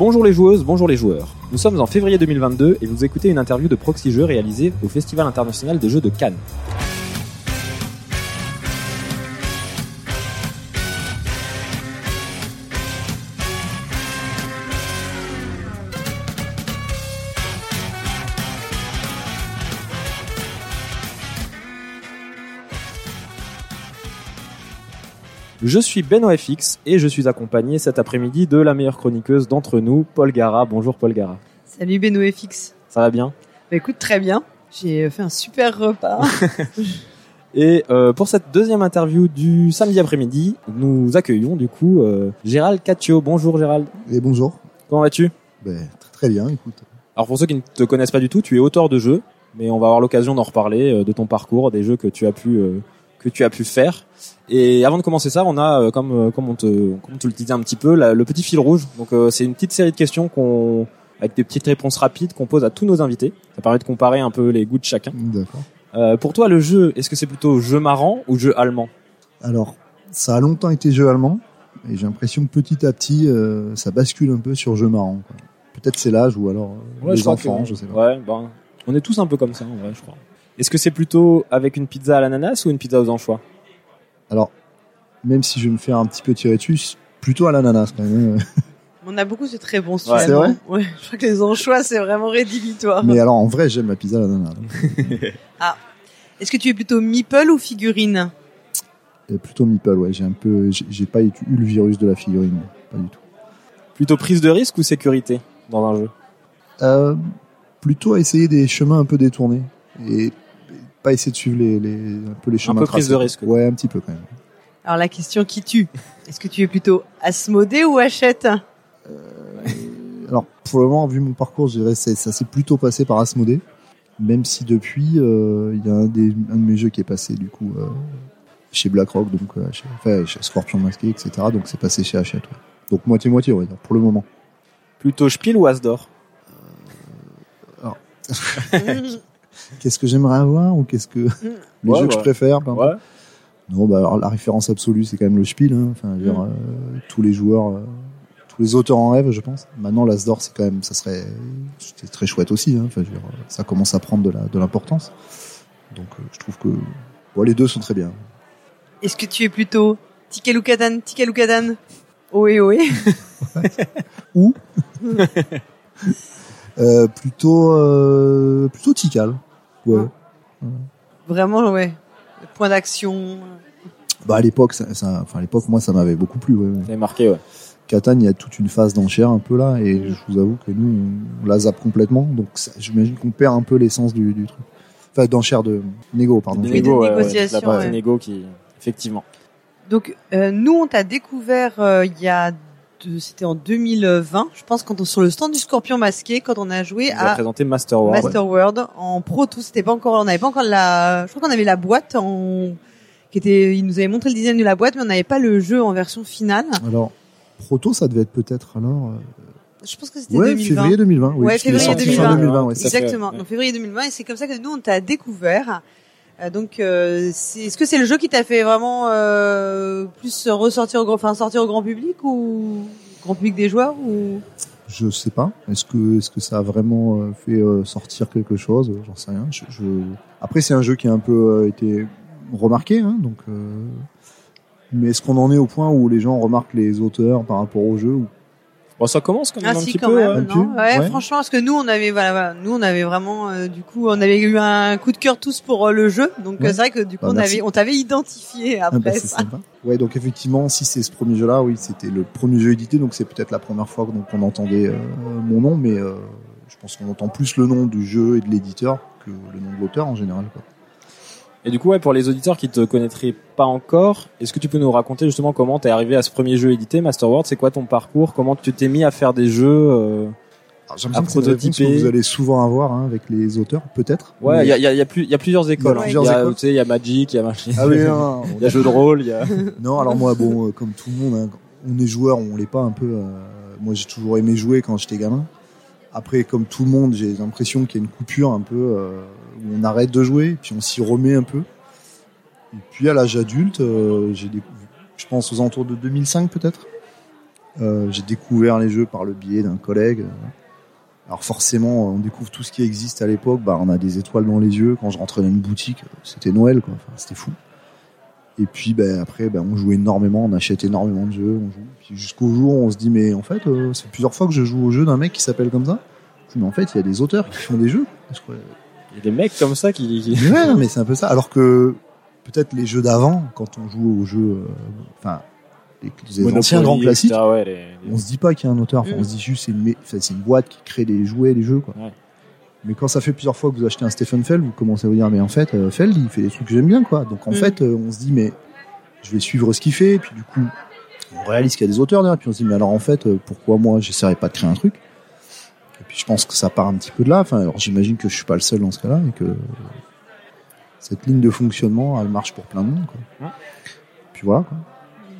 Bonjour les joueuses, bonjour les joueurs. Nous sommes en février 2022 et vous écoutez une interview de Proxy Jeux réalisée au Festival international des jeux de Cannes. Je suis Benoît FX et je suis accompagné cet après-midi de la meilleure chroniqueuse d'entre nous, Paul Gara. Bonjour Paul Gara. Salut Benoît FX. Ça va bien? Bah écoute, très bien. J'ai fait un super repas. Et euh, pour cette deuxième interview du samedi après-midi, nous accueillons du coup euh, Gérald Caccio. Bonjour Gérald. Et bonjour. Comment vas-tu? Ben, très, très bien, écoute. Alors pour ceux qui ne te connaissent pas du tout, tu es auteur de jeux, mais on va avoir l'occasion d'en reparler euh, de ton parcours, des jeux que tu as pu euh, que tu as pu faire. Et avant de commencer ça, on a euh, comme euh, comme on te comme on te le disait un petit peu la- le petit fil rouge. Donc euh, c'est une petite série de questions qu'on avec des petites réponses rapides qu'on pose à tous nos invités. Ça permet de comparer un peu les goûts de chacun. D'accord. Euh, pour toi, le jeu, est-ce que c'est plutôt jeu marrant ou jeu allemand? Alors, ça a longtemps été jeu allemand, et j'ai l'impression que petit à petit, euh, ça bascule un peu sur jeu marrant. quoi. Peut-être c'est l'âge, ou alors euh, Ouais, les enfants, que- je sais pas. Ouais, ben, on est tous un peu comme ça, en vrai, je crois. Est-ce que c'est plutôt avec une pizza à l'ananas ou une pizza aux anchois Alors, même si je vais me faire un petit peu tirer dessus, c'est plutôt à l'ananas quand même. hein. On a beaucoup cette réponse. Ouais. finalement. C'est Ouais. Je crois que les anchois, c'est vraiment rédhibitoire. Mais alors, en vrai, j'aime la pizza à l'ananas. Est-ce que tu es plutôt meeple ou figurine Et plutôt meeple, ouais. J'ai un peu, j'ai j'ai pas eu le virus de la figurine, pas du tout. Plutôt prise de risque ou sécurité dans un jeu? Euh, plutôt à essayer des chemins un peu détournés et pas essayer de suivre les, les un peu les chemins peu prise de risque. Ouais, un petit peu quand même. Alors la question qui tue? Est-ce que tu es plutôt Asmodée ou Hachette? Alors pour le moment, vu mon parcours, je dirais c'est ça s'est plutôt passé par Asmodée, même si depuis euh, il y a un, des, un de mes jeux qui est passé du coup euh, chez BlackRock, donc euh, chez, enfin, chez Scorpion Masqué, etc. Donc c'est passé chez Hachette. ouais. Donc moitié moitié, on va dire pour le moment. Plutôt Spiel ou Asdor? Qu'est-ce que j'aimerais avoir ou qu'est-ce que les Ouais, jeux que je préfère peu importe. Ouais. Non, bah alors, la référence absolue, c'est quand même le Spiel. Hein. Enfin, je veux dire, Mm. euh, tous les joueurs, euh, tous les auteurs en rêve, je pense. Maintenant, l'Asdor, c'est quand même, ça serait, c'est très chouette aussi. Hein. Enfin, je veux dire, ça commence à prendre de la, de l'importance. Donc, euh, je trouve que bon, les deux sont très bien. Est-ce que tu es plutôt Tikeloukadan, Tikeloukadan Ohé ohé. Ou? Euh, plutôt, euh, plutôt Tikal. Ouais. Vraiment, ouais. Point d'action. Bah à l'époque, ça, ça- enfin à l'époque, moi, ça m'avait beaucoup plu. Ouais, ouais. Ça est marqué, ouais. Catan, il y a toute une phase d'enchère un peu là, et je vous avoue que nous, on, on la zappe complètement, donc j'imagine qu'on perd un peu l'essence du, du truc. Enfin, d'enchère de négo, pardon. Oui, de négo, ouais, ouais, négociation, la négo qui, effectivement. Donc euh, nous, on t'a découvert euh, il y a deux- c'était en 2020, je pense, quand on sur le stand du Scorpion masqué, quand on a joué a à présenté Master War. Master World en Pro Tour. C'était pas encore, on n'avait pas encore la, je crois qu'on avait la boîte en, qui était, il nous avait montré le design de la boîte, mais on n'avait pas le jeu en version finale. Alors, Proto, ça devait être peut-être alors. euh, Je pense que c'était Ouais, 2020. février 2020. Oui, Ouais, février sorti 2020. fin 2020. Ouais, ça fait- Exactement. fait, Donc février 2020 et c'est comme ça que nous on t'a découvert. Euh, donc euh, est-ce que c'est le jeu qui t'a fait vraiment euh, plus ressortir au grand, enfin sortir au grand public ou grand public des joueurs ou? Je sais pas. Est-ce que, est-ce que ça a vraiment fait sortir quelque chose? J'en sais rien. Après, c'est un jeu qui a un peu été remarqué, hein, donc. Mais est-ce qu'on en est au point où les gens remarquent les auteurs par rapport au jeu Bon, ça commence quand même ah un si petit quand peu. même un non ouais, ouais. franchement parce que nous on avait voilà, voilà, nous on avait vraiment euh, du coup on avait eu un coup de cœur tous pour euh, le jeu donc euh, Ouais. c'est vrai que du coup Bah, on avait on t'avait identifié Ah, après bah, c'est ça. sympa. Ouais, donc effectivement, si c'est ce premier jeu-là, oui, c'était le premier jeu édité, donc c'est peut-être la première fois donc on entendait euh, mon nom, mais euh, je pense qu'on entend plus le nom du jeu et de l'éditeur que le nom de l'auteur en général. Quoi. Et du coup, ouais, pour les auditeurs qui te connaîtraient pas encore, est-ce que tu peux nous raconter justement comment t'es arrivé à ce premier jeu édité, Master World? C'est quoi ton parcours? Comment tu t'es mis à faire des jeux euh, À l'impression que prototyper. que vous allez souvent avoir hein, avec les auteurs, peut-être. Ouais, il y a, y, a, y, a plus- il y a plusieurs écoles. Il y a, tu sais, il y a Magic, il y a machin. Ah oui, Il y a jeu de rôle, il y a. non, alors moi, bon, euh, comme tout le monde, hein, on est joueur, on l'est pas un peu. euh, moi, j'ai toujours aimé jouer quand j'étais gamin. Après, comme tout le monde, j'ai l'impression qu'il y a une coupure un peu euh, on arrête de jouer, puis on s'y remet un peu. Et puis à l'âge adulte, euh, je pense aux alentours de 2005 peut-être. Euh, j'ai découvert les jeux par le biais d'un collègue. Alors forcément, on découvre tout ce qui existe à l'époque. Bah, on a des étoiles dans les yeux. Quand je rentrais dans une boutique, c'était Noël, quoi. C'était fou. Et puis, ben après, ben, on joue énormément, on achète énormément de jeux, on joue. Jusqu'au jour où on se dit, mais en fait, euh, c'est plusieurs fois que je joue au jeu d'un mec qui s'appelle comme ça. Mais en fait, il y a des auteurs qui font des jeux. Il y a des mecs comme ça qui. ouais, non, mais c'est un peu ça. Alors que peut-être les jeux d'avant, quand on joue aux jeux, euh, enfin, les, les Monopoly, anciens grands classiques, etc., ouais, les- les- on se dit pas qu'il y a un auteur. Enfin. On se dit juste c'est une, c'est boîte qui crée des jouets, des jeux, quoi. Ouais. Mais quand ça fait plusieurs fois que vous achetez un Stephen Feld, vous commencez à vous dire mais en fait euh, Feld il fait des trucs que j'aime bien quoi. Donc en Mm. fait euh, on se dit mais je vais suivre ce qu'il fait et puis du coup on réalise qu'il y a des auteurs derrière puis on se dit mais alors en fait euh, pourquoi moi j'essaierais pas de créer un truc? Je pense que ça part un petit peu de là. Enfin alors j'imagine que je suis pas le seul dans ce cas-là et que cette ligne de fonctionnement elle marche pour plein de monde quoi. Ouais. Puis voilà quoi.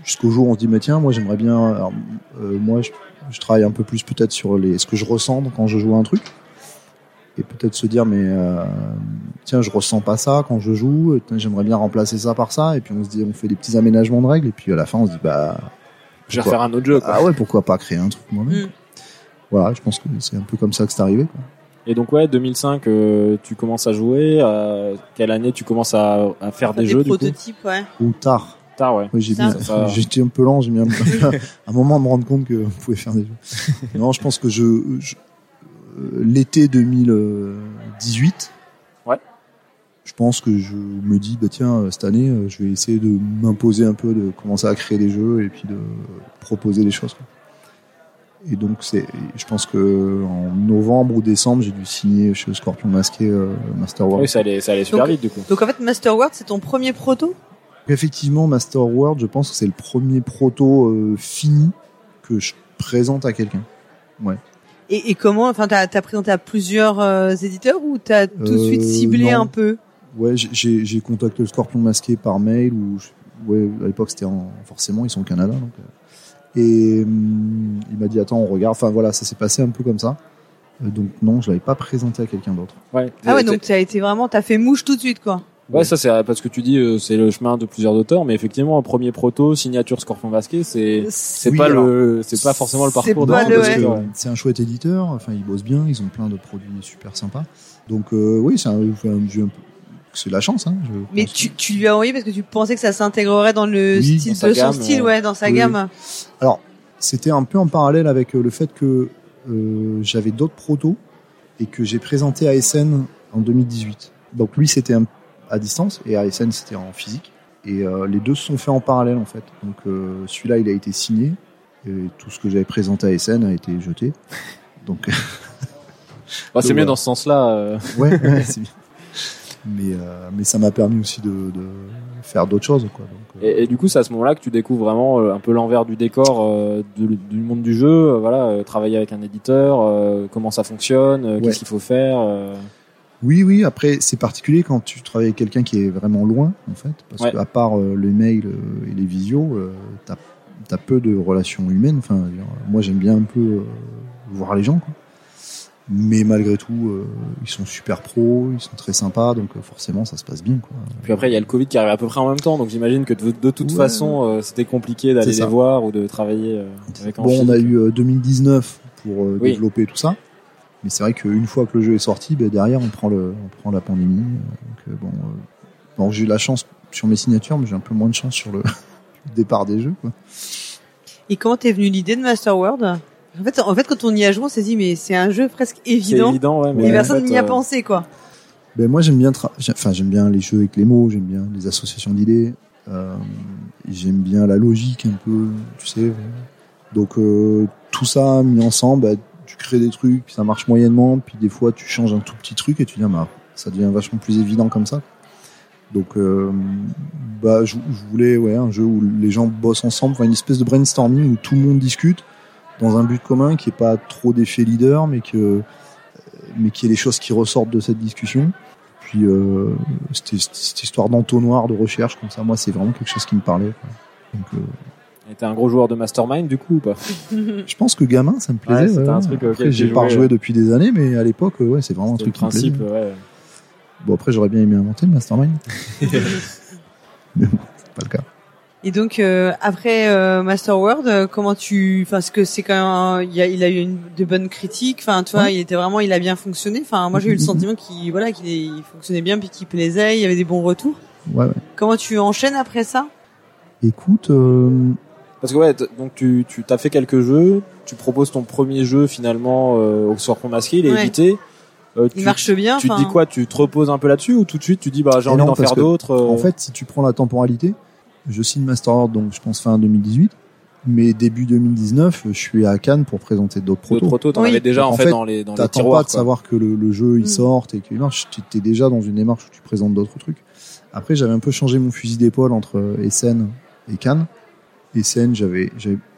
Jusqu'au jour où on se dit mais tiens moi j'aimerais bien alors, euh, moi je, je travaille un peu plus peut-être sur les ce que je ressens quand je joue à un truc et peut-être se dire mais euh, tiens je ressens pas ça quand je joue tiens, j'aimerais bien remplacer ça par ça et puis on se dit on fait des petits aménagements de règles et puis à la fin on se dit bah Je vais refaire un autre jeu. Quoi. ah ouais pourquoi pas créer un truc moi-même Mm. Voilà je pense que c'est un peu comme ça que c'est arrivé quoi. Et donc ouais, 2005, euh, tu commences à jouer. euh, quelle année tu commences à, à faire des, des jeux du coup prototypes, ouais. ou tard Tard, ouais. oui j'ai Ça. j'étais un peu lent j'ai mis un, un moment à me rendre compte que on pouvait faire des jeux non je pense que je, je- euh, l'été 2018 Ouais. je pense que je me dis bah tiens euh, cette année je vais essayer de m'imposer un peu de commencer à créer des jeux et puis de proposer des choses quoi. Et donc c'est je pense que en novembre ou décembre j'ai dû signer chez Scorpion Masqué euh, Master World Oui, ça allait, ça allait super Donc- vite du coup. Donc en fait, Master World, c'est ton premier proto? Effectivement Master World je pense que c'est le premier proto euh, fini que je présente à quelqu'un. Et, et comment Enfin, t'as as présenté à plusieurs euh, éditeurs ou t'as tout de Euh, suite ciblé non. un peu? Ouais j'ai- contacté le Scorpion Masqué par mail ou ouais à l'époque c'était en forcément ils sont au Canada donc euh, et hum, il m'a dit attends on regarde enfin voilà ça s'est passé un peu comme ça Euh, donc non je l'avais pas présenté à quelqu'un d'autre Ouais. Ah ouais, donc t'as été vraiment, t'as fait mouche tout de suite, quoi. Ouais, ça c'est parce que tu dis euh, c'est le chemin de plusieurs auteurs, mais effectivement, un premier proto, signature Scorpion Masqué, c'est c'est Oui, pas alors, le c'est pas forcément le c'est parcours pas d'un le- parce ouais. que auteur, ouais. c'est un chouette éditeur enfin ils bossent bien ils ont plein de produits super sympas donc euh, oui c'est un, un jeu un peu c'est de la chance hein, je Mais tu, tu lui as envoyé parce que tu pensais que ça s'intégrerait dans le Oui, style dans sa de son gamme, style, euh, ouais, dans sa oui. gamme. Alors, c'était un peu en parallèle avec euh, le fait que euh, j'avais d'autres protos et que j'ai présenté à SN en 2018. Donc lui, c'était à distance et à SN, c'était en physique. Et euh, les deux se sont faits en parallèle, en fait. Donc euh, celui-là, il a été signé et tout ce que j'avais présenté à SN a été jeté. Donc, Bah, c'est mieux dans ce sens-là. ouais, ouais, c'est bien. Mais, euh, mais ça m'a permis aussi de, de faire d'autres choses, quoi. Donc, euh, Et, et du coup, c'est à ce moment-là que tu découvres vraiment euh, un peu l'envers du décor du, du monde du jeu. voilà, travailler avec un éditeur, comment ça fonctionne, Ouais. qu'est-ce qu'il faut faire. Oui, oui. Après, c'est particulier quand tu travailles avec quelqu'un qui est vraiment loin, en fait, parce Ouais. qu'à part euh, les mails et les visios, euh, t'as as peu de relations humaines. Enfin, moi, j'aime bien un peu euh, voir les gens, quoi. Mais malgré tout, euh, ils sont super pros, ils sont très sympas, donc euh, forcément, ça se passe bien, quoi. Puis après, il y a le Covid qui arrive à peu près en même temps, donc j'imagine que de, de toute Ouais. façon, euh, c'était compliqué d'aller les voir ou de travailler euh, avec Bon, on a eu euh, 2019 pour euh, Oui. développer tout ça. Mais c'est vrai qu'une fois que le jeu est sorti, ben, derrière, on prend, le, on prend la pandémie. Donc, euh, bon, euh, bon j'ai eu la chance sur mes signatures, mais j'ai un peu moins de chance sur le, le départ des jeux. Quoi. Et comment t'es venu l'idée de Master World? En fait, en fait, quand on y a joué, on s'est dit, mais c'est un jeu presque C'est évident. évident, ouais, mais Et personne n'y a euh, pensé, quoi. Ben, moi, j'aime bien, tra- enfin, j'aime bien les jeux avec les mots, j'aime bien les associations d'idées, euh, j'aime bien la logique un peu, tu sais. Donc, euh, tout ça mis ensemble, ben, tu crées des trucs, puis ça marche moyennement, puis des fois, tu changes un tout petit truc et tu dis, ah, bah, ça devient vachement plus évident comme ça. Donc, euh, bah, je, je voulais, ouais, un jeu où les gens bossent ensemble, enfin, une espèce de brainstorming où tout le monde discute dans un but commun qui est pas trop d'effet leader, mais que, mais qu'il y ait des choses qui ressortent de cette discussion. Puis euh, c'était cette histoire d'entonnoir de recherche comme ça, moi c'est vraiment quelque chose qui me parlait. quoi. Donc euh, Et t'es un gros joueur de Mastermind du coup ou pas? Je pense que gamin ça me plaisait. ouais. un truc Après j'ai pas rejoué depuis des années, mais à l'époque euh, ouais c'est vraiment un le truc qui me principe, plaisait. ouais. Bon après j'aurais bien aimé inventer le mastermind, mais bon c'est pas le cas. Et donc euh, après euh, Master World, euh, comment tu, enfin, parce que c'est quand même, il, y a, il a eu une, de bonnes critiques. Enfin, tu vois, Ouais. il était vraiment, il a bien fonctionné. Enfin, moi j'ai eu le sentiment qu'il, voilà, qu'il est- il fonctionnait bien, puis qu'il plaisait. Il y avait des bons retours. Ouais, ouais. Comment tu enchaînes après ça? Écoute, euh, Parce que ouais, donc tu tu t'as fait quelques jeux, tu proposes ton premier jeu finalement euh, au Serpent masqué, il est Ouais. édité. Euh, Il tu, marche bien. Tu te dis quoi? Tu te reposes un peu là-dessus ou tout de suite tu dis bah j'ai envie d'en faire d'autres euh, En fait, si tu prends la temporalité, je signe Master donc je pense fin 2018. Mais début 2019, je suis à Cannes pour présenter d'autres d'autres protos. protos, t'en Oui. avais déjà en, En fait, fait, dans les dans les T'attends tiroirs. pas de savoir que le, le jeu il Mm. sorte et qu'il marche. Tu es déjà dans une démarche où tu présentes d'autres trucs. Après, j'avais un peu changé mon fusil d'épaule entre euh, Essen et Cannes. Essen, j'avais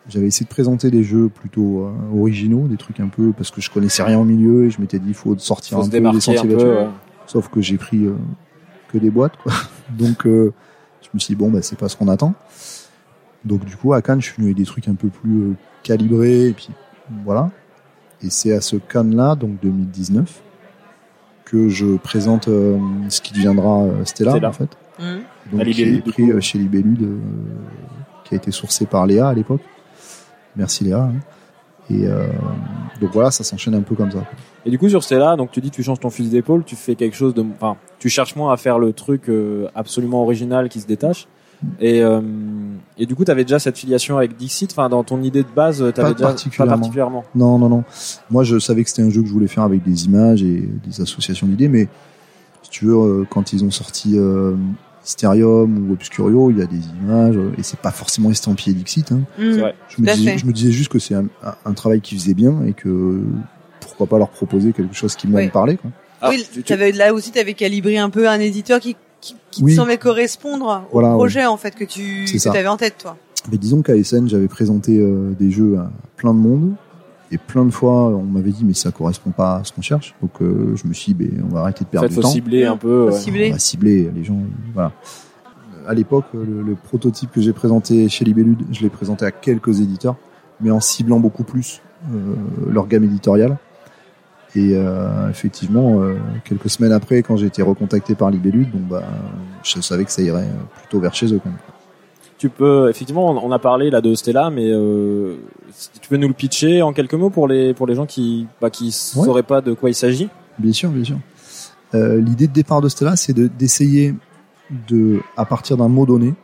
j'avais essayé de présenter des jeux plutôt euh, originaux, des trucs un peu parce que je connaissais rien au milieu et je m'étais dit il faut sortir Faut un se peu des démarquer sentiers un peu. battus. ouais. Sauf que j'ai pris euh, que des boîtes, quoi. Donc, euh, me suis dit, bon, bah, c'est pas ce qu'on attend. Donc, du coup, à Cannes, je suis venu avec des trucs un peu plus euh, calibrés, et puis voilà. Et c'est à ce Cannes-là, donc 2019, que je présente euh, ce qui deviendra euh, Stella, Stella. en fait. Mhm. Donc, À qui Libellude, est du pris coup. chez Libellude, euh, qui a été sourcé par Léa à l'époque. Merci Léa. hein. Et euh, donc voilà, ça s'enchaîne un peu comme ça. Et du coup sur Stella, donc tu dis tu changes ton fusil d'épaule, tu fais quelque chose de, enfin, tu cherches moins à faire le truc euh, absolument original qui se détache. Et euh, et du coup t'avais déjà cette filiation avec Dixit, enfin dans ton idée de base, t'avais Pas déjà particulièrement. pas particulièrement. Non, non, non. Moi, je savais que c'était un jeu que je voulais faire avec des images et des associations d'idées, mais si tu veux, quand ils ont sorti euh, Mysterium ou Obscurio, il y a des images euh, et c'est pas forcément estampillé Dixit. Hein. C'est vrai. Je, me disais, fait. je me disais juste que c'est un, travail qui faisait bien et que pourquoi pas leur proposer quelque chose qui moi Oui. me parlait. Quoi. Alors, oui, tu- tu- là aussi, t'avais calibré un peu un éditeur qui qui, qui Oui. te semblait correspondre au Voilà, projet en fait que tu que t'avais en tête toi. Mais disons qu'à SN, j'avais présenté euh, des jeux à plein de monde. Et plein de fois, on m'avait dit, mais ça correspond pas à ce qu'on cherche. Donc, euh, je me suis dit, ben, on va arrêter de en perdre fait du faut temps. cibler un peu. Ouais. cibler. On va cibler les gens. Voilà. Euh, À l'époque, le, le prototype que j'ai présenté chez Libellude, je l'ai présenté à quelques éditeurs, mais en ciblant beaucoup plus euh, leur gamme éditoriale. Et euh, effectivement, euh, quelques semaines après, quand j'ai été recontacté par Libellude, bon bah, je savais que ça irait plutôt vers chez eux. Quand même. Tu peux effectivement, on on a parlé là de Stella, mais euh, si tu peux nous le pitcher en quelques mots pour les pour les gens qui bah, qui Ouais. sauraient pas de quoi il s'agit? Bien sûr, bien sûr. Euh, L'idée de départ de Stella, c'est de- d'essayer de, à partir d'un mot donné,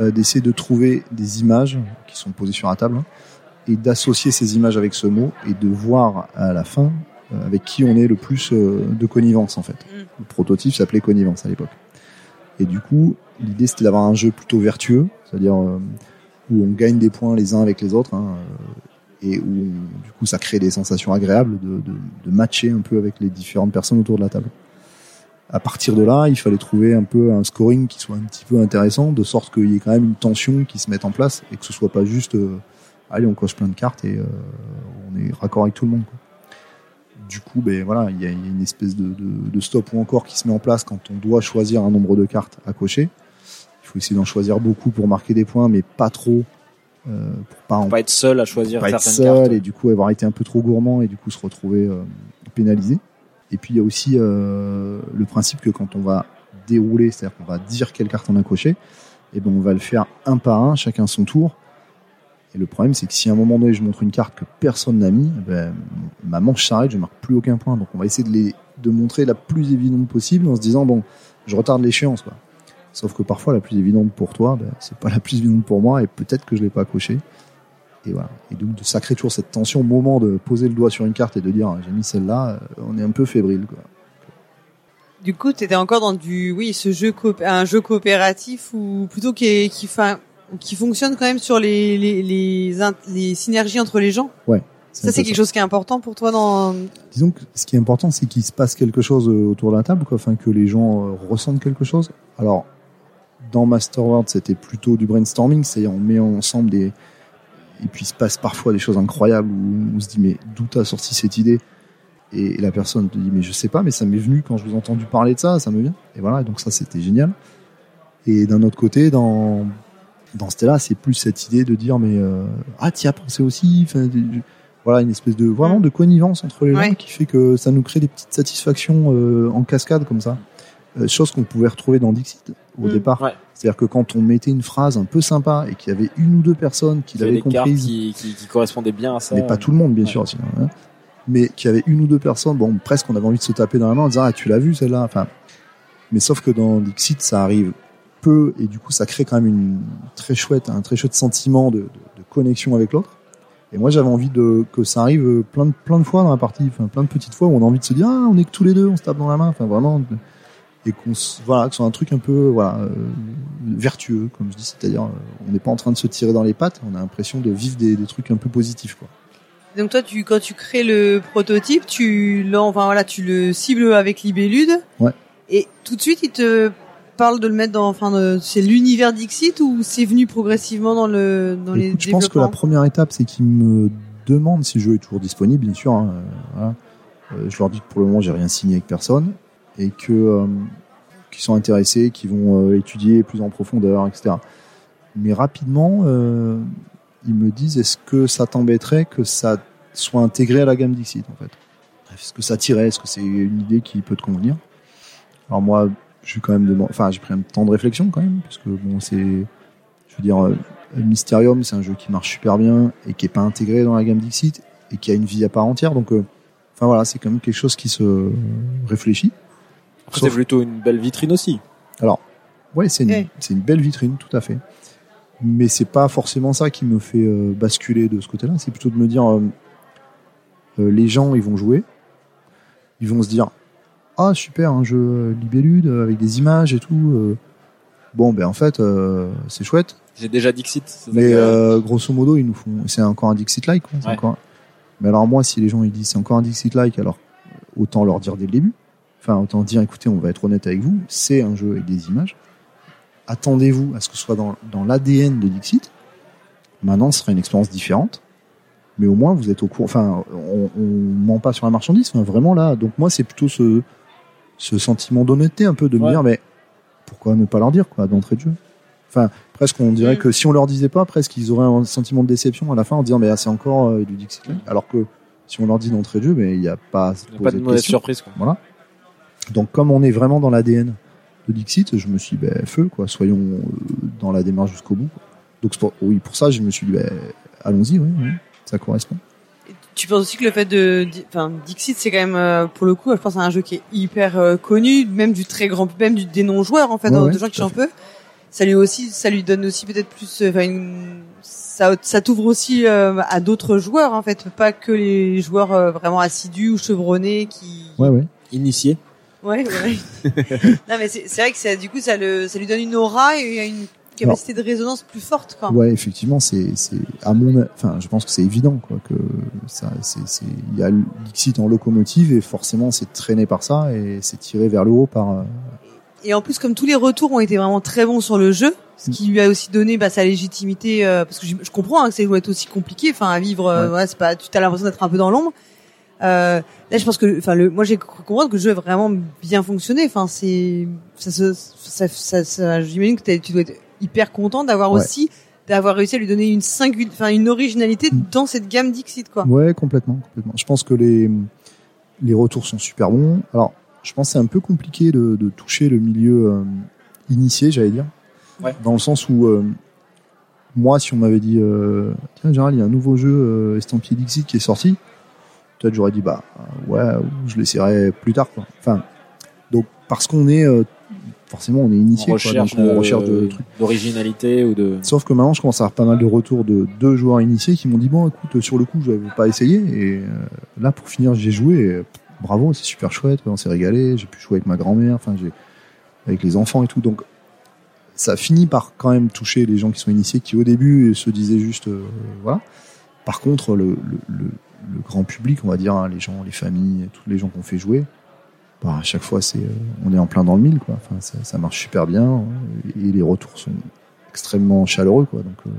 euh, d'essayer de trouver des images qui sont posées sur la table hein, et d'associer ces images avec ce mot et de voir à la fin avec qui on est le plus de connivence en fait. Mm. Le prototype s'appelait connivence à l'époque. Et du coup, l'idée c'était d'avoir un jeu plutôt vertueux, c'est-à-dire euh, où on gagne des points les uns avec les autres. hein, euh, et où du coup ça crée des sensations agréables de, de, de matcher un peu avec les différentes personnes autour de la table. À partir de là, il fallait trouver un peu un scoring qui soit un petit peu intéressant, de sorte qu'il y ait quand même une tension qui se mette en place et que ce soit pas juste euh, allez on coche plein de cartes et euh, on est raccord avec tout le monde. Quoi. Du coup, ben voilà, il y a, il y a une espèce de, de, de stop ou encore qui se met en place quand on doit choisir un nombre de cartes à cocher. Il faut essayer d'en choisir beaucoup pour marquer des points, mais pas trop euh, pour pas en pas être seul à choisir pas être certaines seul cartes. et du coup avoir été un peu trop gourmand et du coup se retrouver euh, pénalisé. Et puis il y a aussi euh, le principe que quand on va dérouler, c'est-à-dire qu'on va dire quelle carte on a coché, et ben on va le faire un par un, chacun son tour. Et le problème c'est que si à un moment donné je montre une carte que personne n'a mis, eh ben, ma manche s'arrête, je marque plus aucun point. Donc on va essayer de les de montrer la plus évidente possible en se disant bon, je retarde l'échéance. Sauf que parfois la plus évidente pour toi, ben, c'est pas la plus évidente pour moi et peut-être que je l'ai pas coché. Et voilà. Et donc de sacrer toujours cette tension au moment de poser le doigt sur une carte et de dire j'ai mis celle-là, euh, on est un peu fébrile. Du coup, t'étais encore dans du oui, ce jeu un jeu coopératif ou plutôt qui qui qui fonctionne quand même sur les les les, int- les synergies entre les gens. un Ça c'est quelque chose qui est important pour toi dans Disons que ce qui est important, c'est qu'il se passe quelque chose euh, autour de la table, quoi, afin que les gens euh, ressentent quelque chose. Alors, dans Masterworld, c'était plutôt du brainstorming, c'est-à-dire on met ensemble des et puis il se passe parfois des choses incroyables où on se dit mais d'où t'as sorti cette idée? Et la personne te dit mais je sais pas mais ça m'est venu quand je vous ai entendu parler de ça ça me vient et voilà donc ça c'était génial et d'un autre côté dans dans Stella c'est plus cette idée de dire mais euh, ah t'y as pensé aussi enfin, voilà une espèce de vraiment de connivence entre les gens Ouais. qui fait que ça nous crée des petites satisfactions euh, en cascade comme ça Euh, chose qu'on pouvait retrouver dans Dixit au Mm. départ. Ouais. C'est-à-dire que quand on mettait une phrase un peu sympa et qu'il y avait une ou deux personnes qui Il y avait l'avaient comprise, qui, qui, qui correspondaient bien à ça. mais pas tout le monde bien Ouais. sûr, sinon, hein. mais qu'il y avait une ou deux personnes, bon presque on avait envie de se taper dans la main en disant ah tu l'as vu celle-là, enfin. Mais sauf que dans Dixit ça arrive peu et du coup ça crée quand même une très chouette, un très chouette sentiment de, de, de connexion avec l'autre. Et moi j'avais envie de que ça arrive plein de plein de fois dans la partie, enfin plein de petites fois où on a envie de se dire ah on est que tous les deux, on se tape dans la main, enfin vraiment et qu'on voilà que ce soit un truc un peu voilà euh, vertueux comme je dis, c'est-à-dire euh, on n'est pas en train de se tirer dans les pattes, on a l'impression de vivre des, des trucs un peu positifs quoi. Donc toi, tu quand tu crées le prototype, tu enfin voilà, tu le cibles avec Libellude. Ouais. Et tout de suite, il te parle de le mettre dans, enfin, c'est l'univers Dixit ou c'est venu progressivement dans le dans les je pense que la première étape, c'est qu'ils me demandent si le jeu est toujours disponible, bien sûr. hein, euh, voilà. Euh, je leur dis que pour le moment, j'ai rien signé avec personne et que euh, qu'ils sont intéressés, qu'ils vont euh, étudier plus en profondeur, etc. Mais rapidement, ils me disent est-ce que ça t'embêterait que ça soit intégré à la gamme Dixit, en fait? Est-ce que ça tirait? Est-ce que c'est une idée qui peut te convenir? Alors moi, je suis quand même demandé, enfin, j'ai pris un temps de réflexion quand même, parce que bon, c'est, je veux dire, euh, Mysterium, c'est un jeu qui marche super bien et qui est pas intégré dans la gamme Dixit et qui a une vie à part entière. Donc, euh, enfin voilà, c'est quand même quelque chose qui se réfléchit. Sauf- c'est plutôt une belle vitrine aussi. Ouais, c'est une, Ouais. c'est une belle vitrine, tout à fait. Mais c'est pas forcément ça qui me fait euh, basculer de ce côté-là. C'est plutôt de me dire, euh, euh, les gens, ils vont jouer, ils vont se dire, ah super, un jeu euh, libellude euh, avec des images et tout. euh. bon, ben en fait, c'est chouette. J'ai déjà Dixit. Mais que- grosso modo, ils nous font. C'est encore un Dixit-like. quoi, c'est Ouais. encore- Mais alors moi, si les gens ils disent c'est encore un Dixit-like, alors autant leur dire dès le début. Enfin, autant dire, écoutez, on va être honnête avec vous, c'est un jeu avec des images. Attendez-vous à ce que ce soit dans, dans l'ADN de Dixit. Maintenant, ce sera une expérience différente. Mais au moins, vous êtes au courant. Enfin, on, on ment pas sur la marchandise. Enfin, vraiment là. Donc moi, c'est plutôt ce, ce sentiment d'honnêteté un peu de me dire, mais pourquoi ne pas leur dire quoi d'entrée de jeu? Enfin, presque on dirait Mm. que si on leur disait pas, presque ils auraient un sentiment de déception à la fin en disant, mais ah, c'est encore euh, du Dixit. Like. Alors que si on leur dit d'entrée de jeu, mais il n'y a pas Il y a pas de mauvaise surprise. Quoi. Voilà. Donc comme on est vraiment dans l'ADN de Dixit, je me suis dit, ben, feu, quoi, soyons euh, dans la démarche jusqu'au bout. quoi. Donc pour, oui, pour ça, je me suis dit, ben, allons-y, oui, oui, ça correspond. Tu penses aussi que le fait de, enfin, Dixit, c'est quand même, euh, pour le coup, je pense, c'est un jeu qui est hyper euh, connu, même du très grand, même du, des non-joueurs, en fait, Ouais, de ouais, gens qui tout à jouent un peu. Ça lui aussi, ça lui donne aussi peut-être plus, euh, enfin, une- ça, ça t'ouvre aussi euh, à d'autres joueurs, en fait, pas que les joueurs euh, vraiment assidus ou chevronnés qui. Ouais, ouais. Initié. Ouais, ouais. non, mais c'est c'est vrai que ça, du coup, ça le, ça lui donne une aura et une capacité de résonance plus forte, quoi. Ouais, effectivement, c'est, c'est, à mon, enfin, je pense que c'est évident, quoi, que ça, c'est, il y a le Dixit en locomotive et forcément c'est traîné par ça et c'est tiré vers le haut par, Et en plus, comme tous les retours ont été vraiment très bons sur le jeu, ce qui lui a aussi donné bah, sa légitimité, euh, parce que je, je comprends hein, que ça doit être aussi compliqué, enfin à vivre, euh, Ouais. ouais, c'est pas, tu as l'impression d'être un peu dans l'ombre. Euh, là, je pense que, enfin, le, moi, j'ai comprendre que le jeu a vraiment bien fonctionné. Enfin, c'est, ça, se- ça, ça, ça- j'imagine que tu dois être hyper content d'avoir Ouais. aussi, d'avoir réussi à lui donner une singul, enfin, une originalité Mm. dans cette gamme Dixit, quoi. Ouais, complètement, complètement. Je pense que les les retours sont super bons. Alors, je pense que c'est un peu compliqué de, de toucher le milieu euh, initié, j'allais dire, Ouais. dans le sens où euh, moi, si on m'avait dit euh, tiens Gérald, il y a un nouveau jeu euh, estampillé Dixit qui est sorti, peut-être j'aurais dit bah ouais, ou je l'essaierai plus tard, quoi. Enfin, donc parce qu'on est euh, forcément on est On initié, quoi, recherche, donc on recherche de d'originalité ou de. Sauf que maintenant, je commence à avoir pas mal de retours de deux joueurs initiés qui m'ont dit bon, écoute, sur le coup, je n'avais pas essayé et euh, là, pour finir, j'ai joué. Et, bravo, c'est super chouette. On s'est régalé. J'ai pu jouer avec ma grand-mère, enfin, j'ai avec les enfants et tout. Donc, ça finit par quand même toucher les gens qui sont initiés, qui au début se disaient juste euh, voilà. Par contre, le, le, le, le grand public, on va dire, hein, les gens, les familles, tous les gens qu'on fait jouer. Bah, à chaque fois, c'est, euh, on est en plein dans le mille, quoi. Enfin, ça, ça marche super bien euh, et les retours sont extrêmement chaleureux quoi donc euh,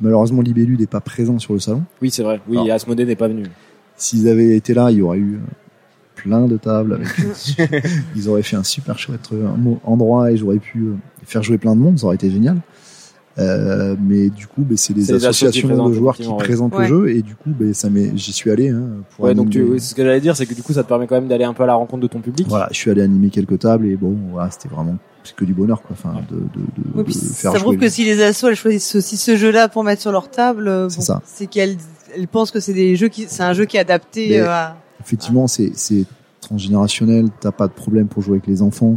malheureusement Libellu n'est pas présent sur le salon Oui, c'est vrai. Oui. Asmodée n'est pas venu. s'ils avaient été là il y aurait eu euh, plein de tables avec ils auraient fait un super chouette endroit et j'aurais pu faire jouer plein de monde ça aurait été génial Euh, mais du coup, ben, c'est des associations de joueurs qui ouais. présentent Ouais. le jeu et du coup, ben, ça j'y suis allé. Hein, pour Ouais, donc tu, oui, ce que j'allais dire, c'est que du coup, ça te permet quand même d'aller un peu à la rencontre de ton public. Voilà, je suis allé animer quelques tables et bon, voilà, c'était vraiment c'est que du bonheur, quoi. Enfin, de, de, de, Oui, de faire ça prouve que si les assos elles choisissent aussi ce jeu-là pour mettre sur leur table, euh, C'est bon, ça. c'est qu'elles elles pensent que c'est des jeux qui, c'est un jeu qui est adapté Mais- euh, à. Effectivement, c'est c'est transgénérationnel. T'as pas de problème pour jouer avec les enfants.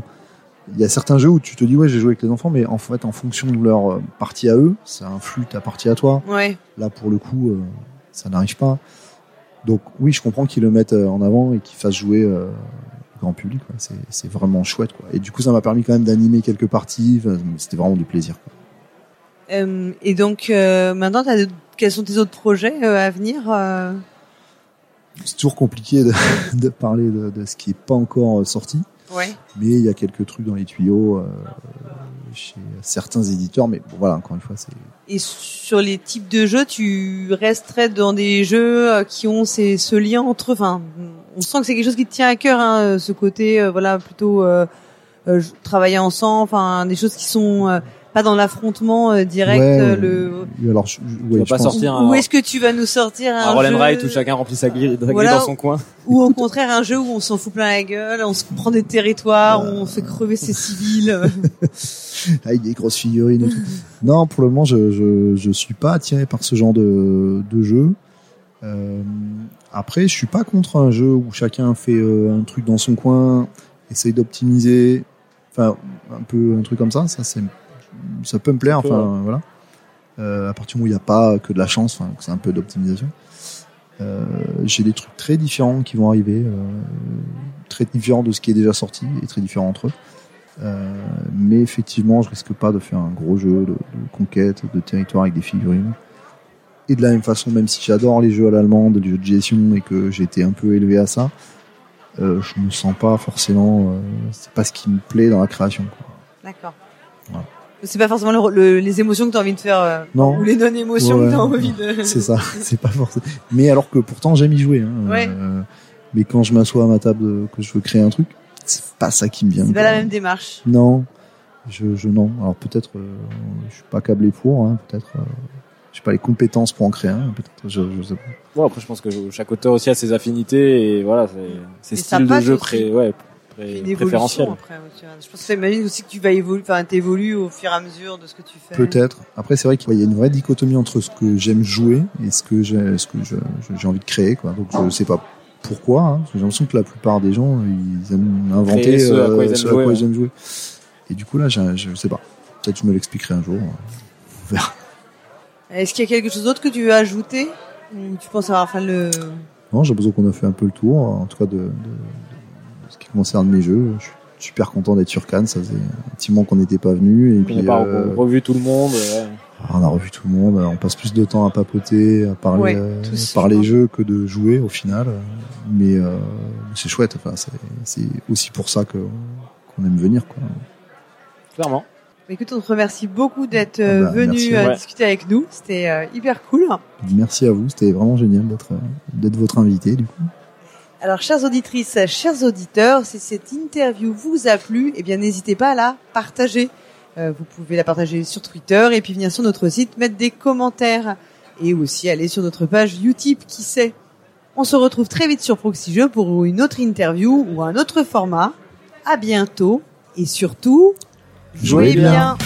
Il y a certains jeux où tu te dis ouais, j'ai joué avec les enfants, mais en fait, en fonction de leur euh, partie à eux, ça influe ta partie à toi. Ouais. Là, pour le coup, euh, ça n'arrive pas. Donc oui, je comprends qu'ils le mettent euh, en avant et qu'ils fassent jouer euh, le grand public. quoi. C'est c'est vraiment chouette. Quoi. Et du coup, ça m'a permis quand même d'animer quelques parties. C'était vraiment du plaisir. Quoi. Euh, et donc maintenant, t'as quels sont tes autres projets à venir C'est toujours compliqué de, de parler de, de ce qui est pas encore sorti. Ouais. Mais il y a quelques trucs dans les tuyaux euh, chez certains éditeurs mais bon, voilà encore une fois c'est Et sur les types de jeux, tu resterais dans des jeux euh, qui ont ces, ce lien entre. Enfin, on sent que c'est quelque chose qui te tient à cœur, hein, euh, ce côté, euh, voilà, plutôt euh, travailler ensemble. Enfin, des choses qui sont pas dans l'affrontement euh, direct. Ouais, euh, le alors je, je- Tu vas pas sortir Où un, est-ce que tu vas nous sortir un, un roll and jeu write où chacun remplit sa grille, Voilà. dans son coin. ou au contraire un jeu où on s'en fout plein la gueule, on se prend des territoires, Euh. on fait crever ses civils. avec des grosses figurines et tout. non pour le moment je, je je suis pas attiré par ce genre de de jeu Euh, après je suis pas contre un jeu où chacun fait euh, un truc dans son coin essaye d'optimiser enfin un peu un truc comme ça ça c'est ça peut me plaire enfin voilà euh, à partir du moment où il n'y a pas que de la chance enfin c'est un peu d'optimisation euh, j'ai des trucs très différents qui vont arriver euh, très différents de ce qui est déjà sorti et très différents entre eux euh, mais effectivement, je risque pas de faire un gros jeu de, de conquête, de territoire avec des figurines. Et de la même façon, même si j'adore les jeux à l'allemande, les jeux de gestion et que j'ai été un peu élevé à ça, euh, je me sens pas forcément. Euh, c'est pas ce qui me plaît dans la création. D'accord. Voilà. C'est pas forcément le- le- les émotions que tu as envie de faire, euh, Non. ou les non-émotions Ouais. que tu as envie de. C'est ça. c'est pas forcément. Mais alors que pourtant j'aime y jouer. Hein, Ouais. euh, mais quand je m'assois à ma table, euh, que je veux créer un truc, c'est pas ça qui me vient. C'est pas la même démarche. Non, je, je non. Alors peut-être, euh, je suis pas câblé pour. Hein, peut-être, euh, j'ai pas les compétences pour en créer un. Peut-être, je, je sais pas. Bon, après, je pense que chaque auteur aussi a ses affinités et voilà, c'est- styles de jeu pré, ouais, pré- une préférentiels. évolution après. ouais, tu vois. Je pense que ça imagine aussi que tu vas évoluer, enfin, t'évolues au fur et à mesure de ce que tu fais. Peut-être. Après, c'est vrai qu'il y a une vraie dichotomie entre ce que j'aime jouer et ce que j'ai, ce que je- je- j'ai envie de créer. Quoi. Donc je sais pas pourquoi. Hein, j'ai l'imversion que la plupart des gens, ils aiment inventer Créer ce à quoi ils aiment ce jouer, ouais. ils aiment jouer. Et du coup là, j'ai- je sais pas. Peut-être que je me l'expliquerai un jour. On verra. Est-ce qu'il y a quelque chose d'autre que tu veux ajouter? Ou tu penses avoir fait le Non, j'ai l'impression qu'on a fait un peu le tour, en tout cas de ce qui concerne mes jeux. Je suis super content d'être sur Cannes, ça faisait un petit moment qu'on n'était pas venu. Et On puis, pas euh, revu tout le monde. ouais. on a revu tout le monde, on passe plus de temps à papoter, à parler, Ouais, euh, parler jeux que de jouer au final. Mais euh, c'est chouette, enfin, c'est, c'est aussi pour ça que, qu'on aime venir. Quoi. Clairement. Écoute, on te remercie beaucoup d'être Ah bah, venu merci. euh, Ouais. discuter avec nous. C'était euh, hyper cool. Merci à vous, c'était vraiment génial d'être, d'être votre invité du coup. Alors, chères auditrices, chers auditeurs, si cette interview vous a plu, eh bien, n'hésitez pas à la partager. Euh, vous pouvez la partager sur Twitter et puis venir sur notre site, mettre des commentaires et aussi aller sur notre page Utip, qui sait. On se retrouve très vite sur Proxy Jeux pour une autre interview ou un autre format. À bientôt et surtout, Jouez jouez bien. bien.